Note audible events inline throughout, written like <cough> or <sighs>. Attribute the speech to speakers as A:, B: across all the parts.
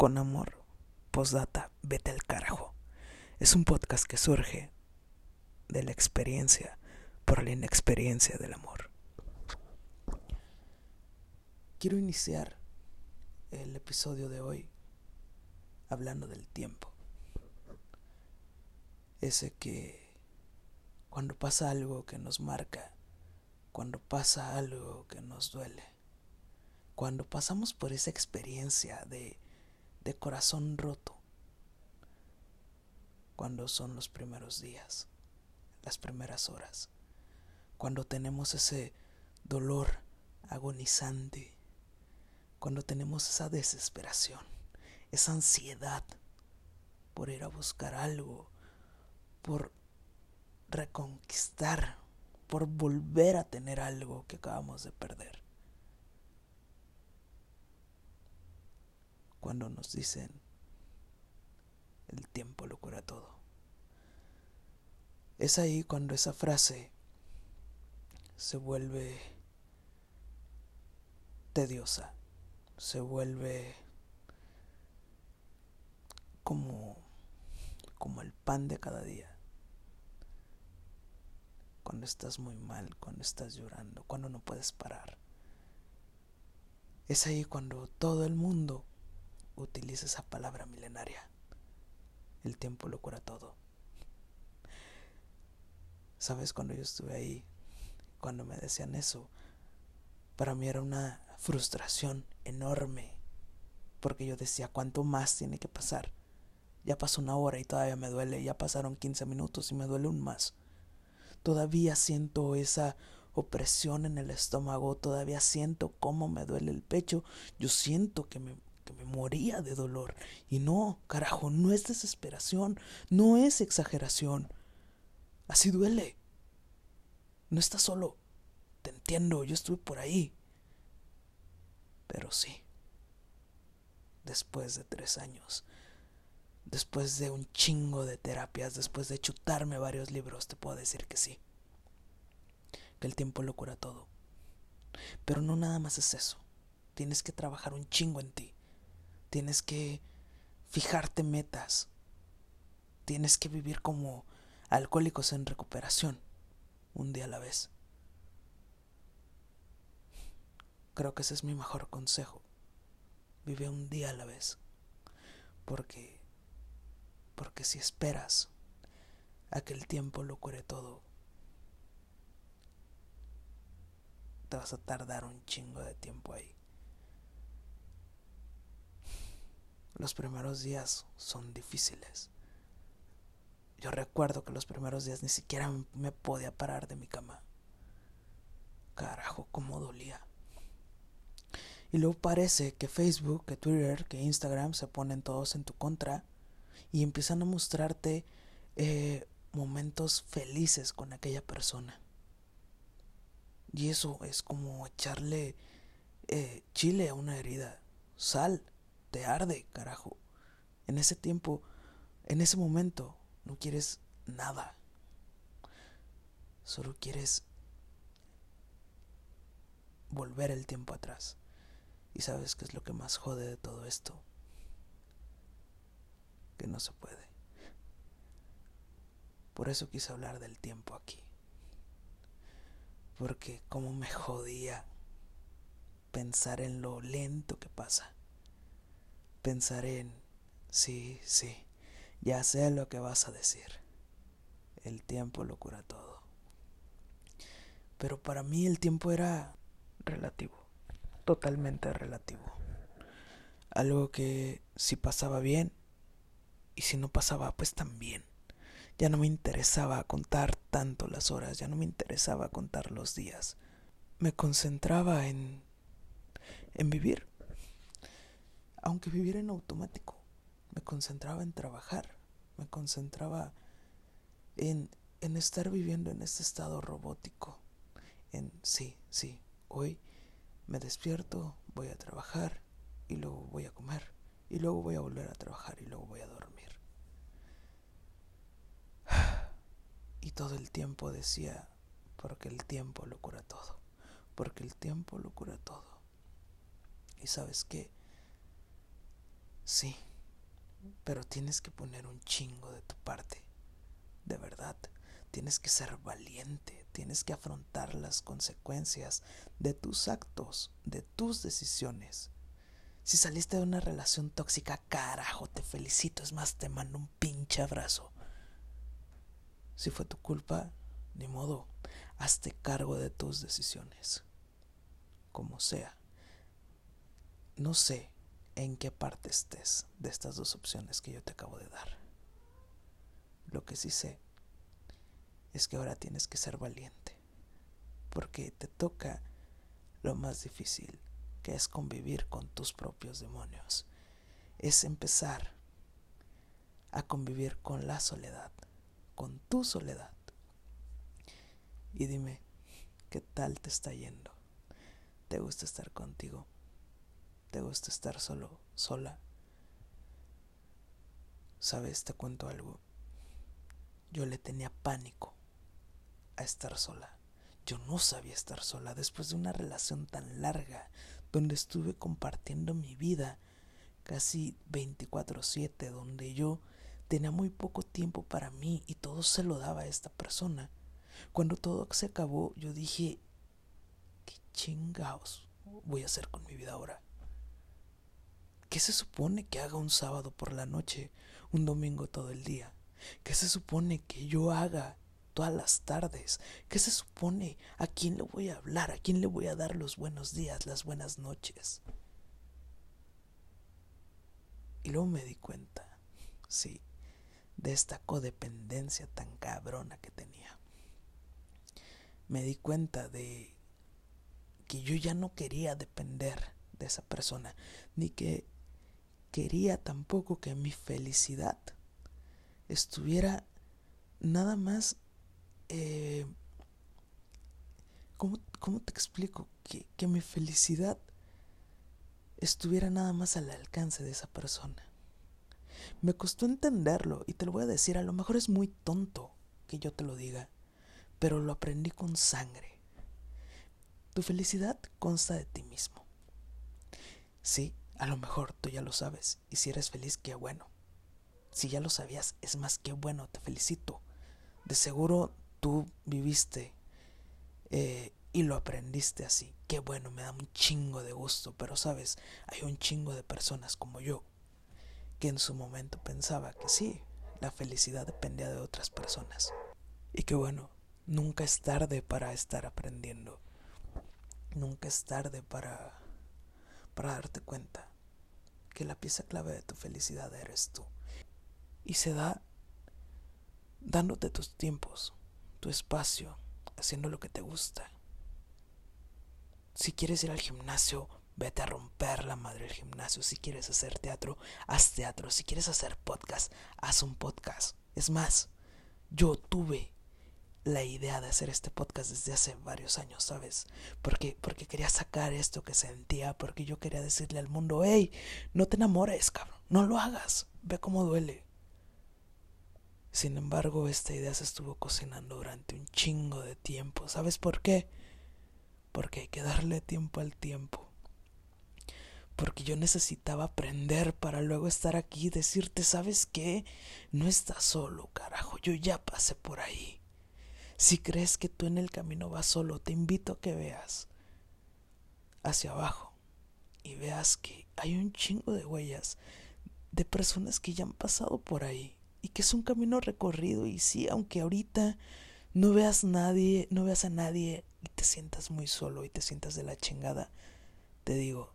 A: con amor, postdata, vete al carajo. Es un podcast que surge de la experiencia por la inexperiencia del amor. Quiero iniciar el episodio de hoy hablando del tiempo. Ese que cuando pasa algo que nos marca, cuando pasa algo que nos duele, cuando pasamos por esa experiencia de, de corazón roto, cuando son los primeros días, las primeras horas, cuando tenemos ese dolor agonizante, cuando tenemos esa desesperación, esa ansiedad por ir a buscar algo, por reconquistar, por volver a tener algo que acabamos de perder. Cuando nos dicen, el tiempo lo cura todo. Es ahí cuando esa frase se vuelve tediosa, se vuelve como como el pan de cada día. Cuando estás muy mal, cuando estás llorando, cuando no puedes parar. Es ahí cuando todo el mundo utiliza esa palabra milenaria. El tiempo lo cura todo. Sabes, cuando yo estuve ahí, cuando me decían eso, para mí era una frustración enorme, porque yo decía, ¿cuánto más tiene que pasar? Ya pasó una hora y todavía me duele, ya pasaron 15 minutos y me duele un más. Todavía siento esa opresión en el estómago, todavía siento cómo me duele el pecho, yo siento que me, me moría de dolor. Y no, carajo, no es desesperación, no es exageración. Así duele. No estás solo. Te entiendo, yo estuve por ahí. Pero sí. Después de tres años, después de un chingo de terapias, después de chutarme varios libros, te puedo decir que sí. Que el tiempo lo cura todo. Pero no nada más es eso. Tienes que trabajar un chingo en ti. Tienes que fijarte metas. Tienes que vivir como alcohólicos en recuperación, un día a la vez. Creo que ese es mi mejor consejo. Vive un día a la vez. Porque porque si esperas a que el tiempo lo cure todo, te vas a tardar un chingo de tiempo ahí. Los primeros días son difíciles. Yo recuerdo que los primeros días ni siquiera me podía parar de mi cama. Carajo, cómo dolía. Y luego parece que Facebook, que Twitter, que Instagram se ponen todos en tu contra y empiezan a mostrarte eh, momentos felices con aquella persona. Y eso es como echarle eh, chile a una herida, sal, te arde, carajo. En ese tiempo, en ese momento, no quieres nada. Solo quieres volver el tiempo atrás. Y sabes qué es lo que más jode de todo esto que no se puede. Por eso quise hablar del tiempo aquí. Porque como me jodía pensar en lo lento que pasa. Pensar en, sí, sí, ya sé lo que vas a decir. El tiempo lo cura todo. Pero para mí el tiempo era relativo, totalmente relativo. Algo que si pasaba bien, y si no pasaba, pues también. Ya no me interesaba contar tanto las horas, ya no me interesaba contar los días. Me concentraba en en vivir. Aunque viviera en automático, me concentraba en trabajar, me concentraba en en estar viviendo en este estado robótico. En sí, sí, hoy me despierto, voy a trabajar y luego voy a comer y luego voy a volver a trabajar y luego voy a dormir. <sighs> Y todo el tiempo decía, porque el tiempo lo cura todo, porque el tiempo lo cura todo. Y sabes qué, Sí, pero tienes que poner un chingo de tu parte. De verdad, tienes que ser valiente, tienes que afrontar las consecuencias de tus actos, de tus decisiones. Si saliste de una relación tóxica, carajo, te felicito, es más, te mando un pinche abrazo. Si fue tu culpa, ni modo, hazte cargo de tus decisiones. Como sea. No sé en qué parte estés de estas dos opciones que yo te acabo de dar. Lo que sí sé es que ahora tienes que ser valiente, porque te toca lo más difícil, que es convivir con tus propios demonios. Es empezar a convivir con la soledad, con tu soledad. Y dime, ¿qué tal te está yendo? ¿Te gusta estar contigo? ¿Te gusta estar solo, sola? ¿Sabes? Te cuento algo. Yo le tenía pánico a estar sola. Yo no sabía estar sola después de una relación tan larga donde estuve compartiendo mi vida casi 24/7, donde yo tenía muy poco tiempo para mí y todo se lo daba a esta persona. Cuando todo se acabó, yo dije, ¿qué chingados voy a hacer con mi vida ahora? ¿Qué se supone que haga un sábado por la noche, un domingo todo el día? ¿Qué se supone que yo haga todas las tardes? ¿Qué se supone a quién le voy a hablar? ¿A quién le voy a dar los buenos días, las buenas noches? Y luego me di cuenta, sí, de esta codependencia tan cabrona que tenía. Me di cuenta de que yo ya no quería depender de esa persona, ni que quería tampoco que mi felicidad estuviera nada más... Eh, ¿cómo, ¿cómo, te explico? Que, que mi felicidad estuviera nada más al alcance de esa persona. Me costó entenderlo y te lo voy a decir, a lo mejor es muy tonto que yo te lo diga, pero lo aprendí con sangre. Tu felicidad consta de ti mismo. Sí, a lo mejor tú ya lo sabes, y si eres feliz, qué bueno. Si ya lo sabías, es más que bueno, te felicito. De seguro tú viviste eh, y lo aprendiste así. Qué bueno, me da un chingo de gusto, pero sabes, hay un chingo de personas como yo que en su momento pensaba que sí, la felicidad dependía de otras personas. Y que bueno, nunca es tarde para estar aprendiendo. Nunca es tarde para, para darte cuenta que la pieza clave de tu felicidad eres tú. Y se da dándote tus tiempos, tu espacio, haciendo lo que te gusta. Si quieres ir al gimnasio, vete a romper la madre del gimnasio. Si quieres hacer teatro, haz teatro. Si quieres hacer podcast, haz un podcast. Es más, yo tuve la idea de hacer este podcast desde hace varios años, ¿sabes? Porque, porque quería sacar esto que sentía, porque yo quería decirle al mundo, hey, no te enamores, cabrón, no lo hagas, ve cómo duele. Sin embargo, esta idea se estuvo cocinando durante un chingo de tiempo. ¿Sabes por qué? Porque hay que darle tiempo al tiempo. Porque yo necesitaba aprender para luego estar aquí y decirte, ¿sabes qué? No estás solo, carajo, yo ya pasé por ahí. Si crees que tú en el camino vas solo, te invito a que veas hacia abajo y veas que hay un chingo de huellas de personas que ya han pasado por ahí y que es un camino recorrido y sí, aunque ahorita no veas nadie, no veas a nadie y te sientas muy solo y te sientas de la chingada, te digo,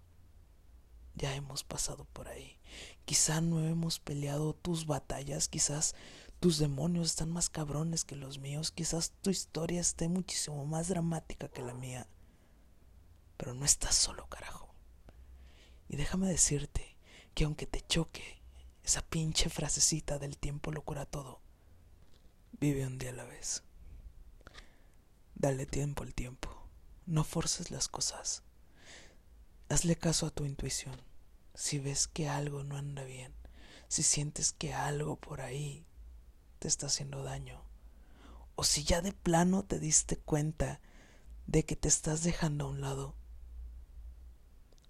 A: ya hemos pasado por ahí. Quizá no hemos peleado tus batallas, quizás tus demonios están más cabrones que los míos, quizás tu historia esté muchísimo más dramática que la mía. Pero no estás solo, carajo. Y déjame decirte que aunque te choque esa pinche frasecita del tiempo lo cura todo, vive un día a la vez. Dale tiempo al tiempo. No forces las cosas. Hazle caso a tu intuición. Si ves que algo no anda bien, si sientes que algo por ahí te está haciendo daño. O si ya de plano te diste cuenta de que te estás dejando a un lado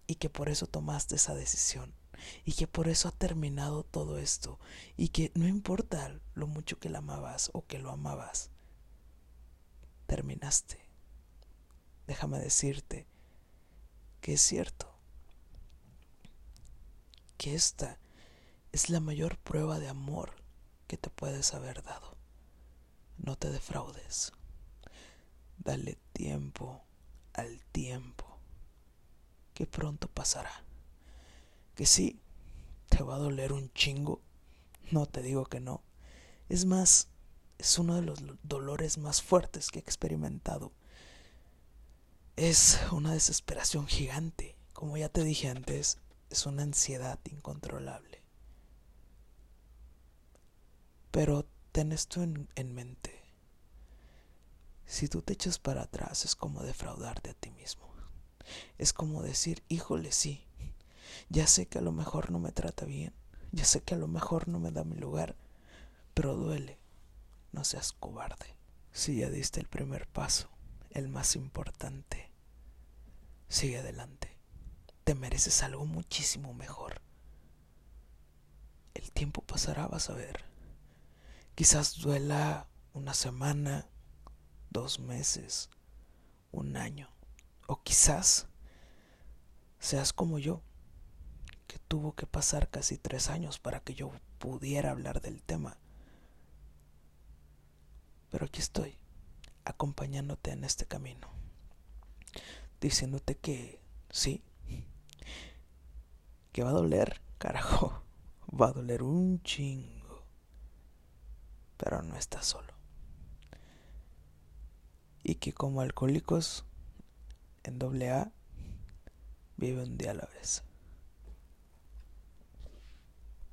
A: y que por eso tomaste esa decisión. y que por eso ha terminado todo esto y que no importa lo mucho que la amabas o que lo amabas, terminaste. Déjame decirte que es cierto, que esta es la mayor prueba de amor que te puedes haber dado. No te defraudes. Dale tiempo al tiempo, que pronto pasará. Que sí, te va a doler un chingo, no te digo que no. Es más, es uno de los dolores más fuertes que he experimentado. Es una desesperación gigante. Como ya te dije antes, es una ansiedad incontrolable. Pero ten esto en, en mente. Si tú te echas para atrás es como defraudarte a ti mismo. Es como decir, híjole, sí, ya sé que a lo mejor no me trata bien, ya sé que a lo mejor no me da mi lugar, pero duele. No seas cobarde. Si ya diste el primer paso, el más importante, sigue adelante. Te mereces algo muchísimo mejor. El tiempo pasará, vas a ver. Quizás duela una semana, dos meses, un año, o quizás seas como yo, que tuvo que pasar casi tres años para que yo pudiera hablar del tema. Pero aquí estoy, acompañándote en este camino, diciéndote que sí, que va a doler, carajo, <laughs> va a doler un chingo, pero no estás solo y que como alcohólicos en doble A vive un día a la vez.